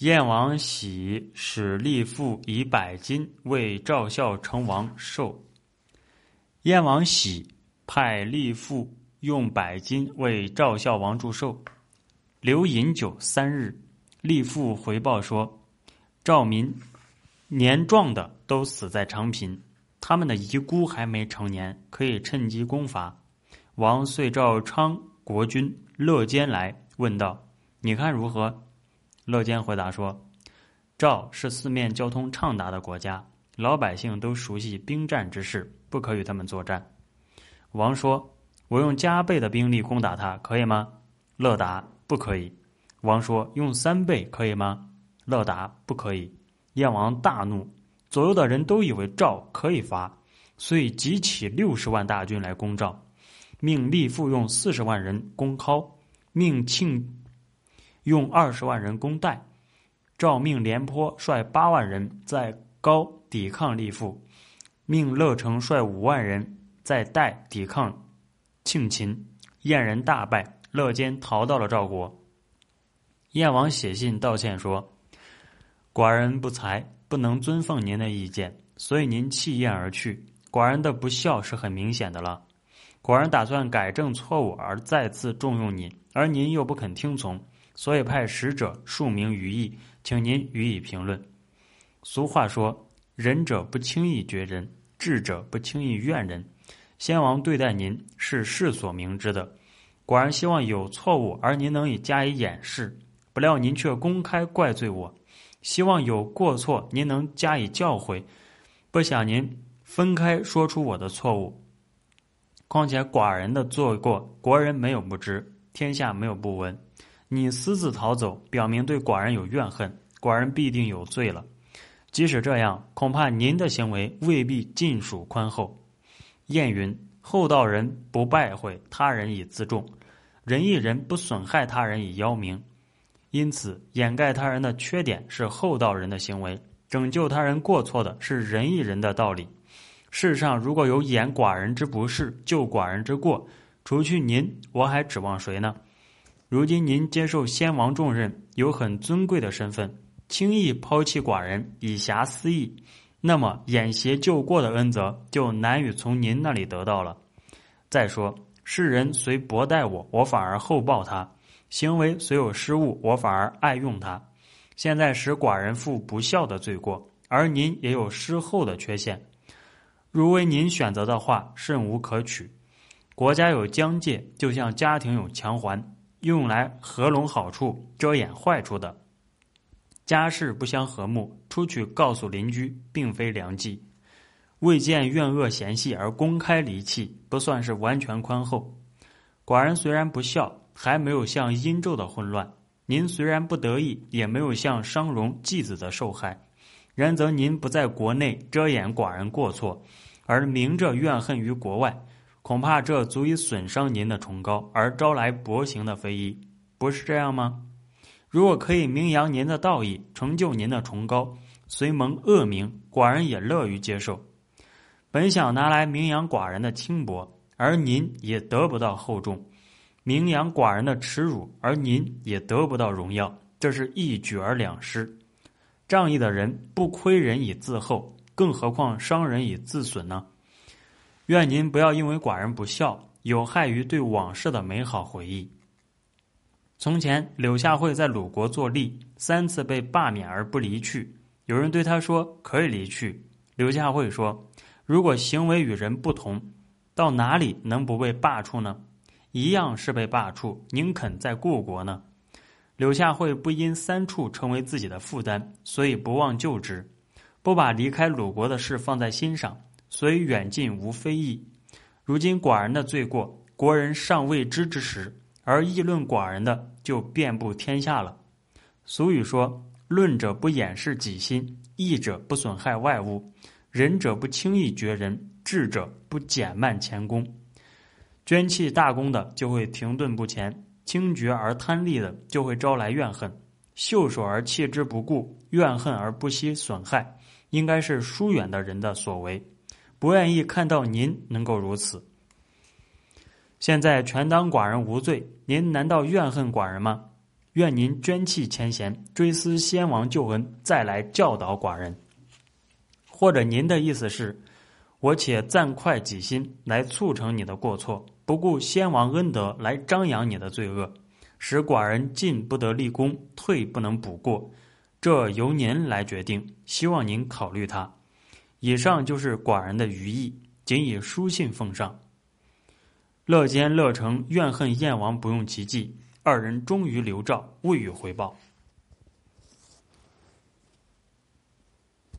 燕王喜使吏妇以百金为赵孝成王寿。燕王喜派吏妇用百金为赵孝王祝寿，留饮酒三日。吏妇回报说，赵民年壮的都死在长平，他们的遗孤还没成年，可以趁机攻伐。王遂召昌国君乐坚来问道：“你看如何？”乐坚回答说：“赵是四面交通畅达的国家，老百姓都熟悉兵战之事，不可与他们作战。”王说：“我用加倍的兵力攻打他，可以吗？”乐答：“不可以。”王说：“用三倍可以吗？”乐答：“不可以。”燕王大怒，左右的人都以为赵可以伐，所以集起六十万大军来攻赵，命吏妇用四十万人攻尻，命庆。用二十万人攻代，诏命廉颇率八万人在高抵抗立父，命乐成率五万人在代抵抗庆秦，燕人大败，乐坚逃到了赵国。燕王写信道歉说：“寡人不才，不能遵奉您的意见，所以您弃燕而去。寡人的不孝是很明显的了。寡人打算改正错误而再次重用您，而您又不肯听从。”所以派使者述明于意，请您予以评论。俗话说：“仁者不轻易绝人，智者不轻易怨人。”先王对待您是世所明知的，寡人希望有错误而您能以加以掩饰，不料您却公开怪罪我。希望有过错您能加以教诲，不想您分开说出我的错误。况且寡人的做过，国人没有不知，天下没有不闻。你私自逃走，表明对寡人有怨恨，寡人必定有罪了。即使这样，恐怕您的行为未必尽属宽厚。谚云：“厚道人不败毁他人以自重，仁义人不损害他人以邀名。”因此，掩盖他人的缺点是厚道人的行为，拯救他人过错的是仁义人的道理。世上如果有掩寡人之不是、救寡人之过，除去您，我还指望谁呢？如今您接受先王重任，有很尊贵的身份，轻易抛弃寡人以侠私义，那么掩邪救过的恩泽就难以从您那里得到了。再说，世人虽薄待我，我反而厚报他；行为虽有失误，我反而爱用他。现在使寡人负不孝的罪过，而您也有失厚的缺陷。如为您选择的话，甚无可取。国家有疆界，就像家庭有墙环。用来合拢好处，遮掩坏处的。家事不相和睦，出去告诉邻居，并非良计。未见怨恶嫌隙而公开离弃，不算是完全宽厚。寡人虽然不孝，还没有像殷纣的混乱；您虽然不得意，也没有像商容继子的受害。然则您不在国内遮掩寡人过错，而明着怨恨于国外。恐怕这足以损伤您的崇高，而招来薄情的非议，不是这样吗？如果可以名扬您的道义，成就您的崇高，虽蒙恶名，寡人也乐于接受。本想拿来名扬寡人的轻薄，而您也得不到厚重；名扬寡人的耻辱，而您也得不到荣耀，这是一举而两失。仗义的人不亏人以自厚，更何况伤人以自损呢？愿您不要因为寡人不孝，有害于对往事的美好回忆。从前柳下惠在鲁国做吏，三次被罢免而不离去。有人对他说：“可以离去。”柳下惠说：“如果行为与人不同，到哪里能不被罢黜呢？一样是被罢黜，宁肯在故国呢？”柳下惠不因三处成为自己的负担，所以不忘就职，不把离开鲁国的事放在心上。所以远近无非议。如今寡人的罪过，国人尚未知之时，而议论寡人的就遍布天下了。俗语说：“论者不掩饰己心，义者不损害外物，仁者不轻易绝人，智者不减慢前功。”捐弃大功的就会停顿不前，轻绝而贪利的就会招来怨恨，袖手而弃之不顾，怨恨而不惜损害，应该是疏远的人的所为。不愿意看到您能够如此。现在全当寡人无罪，您难道怨恨寡人吗？愿您捐弃前嫌，追思先王旧恩，再来教导寡人。或者您的意思是，我且暂快己心，来促成你的过错，不顾先王恩德，来张扬你的罪恶，使寡人进不得立功，退不能补过，这由您来决定，希望您考虑他。以上就是寡人的余意，仅以书信奉上。乐坚、乐成怨恨燕王不用其计。二人终于留诏，未予回报。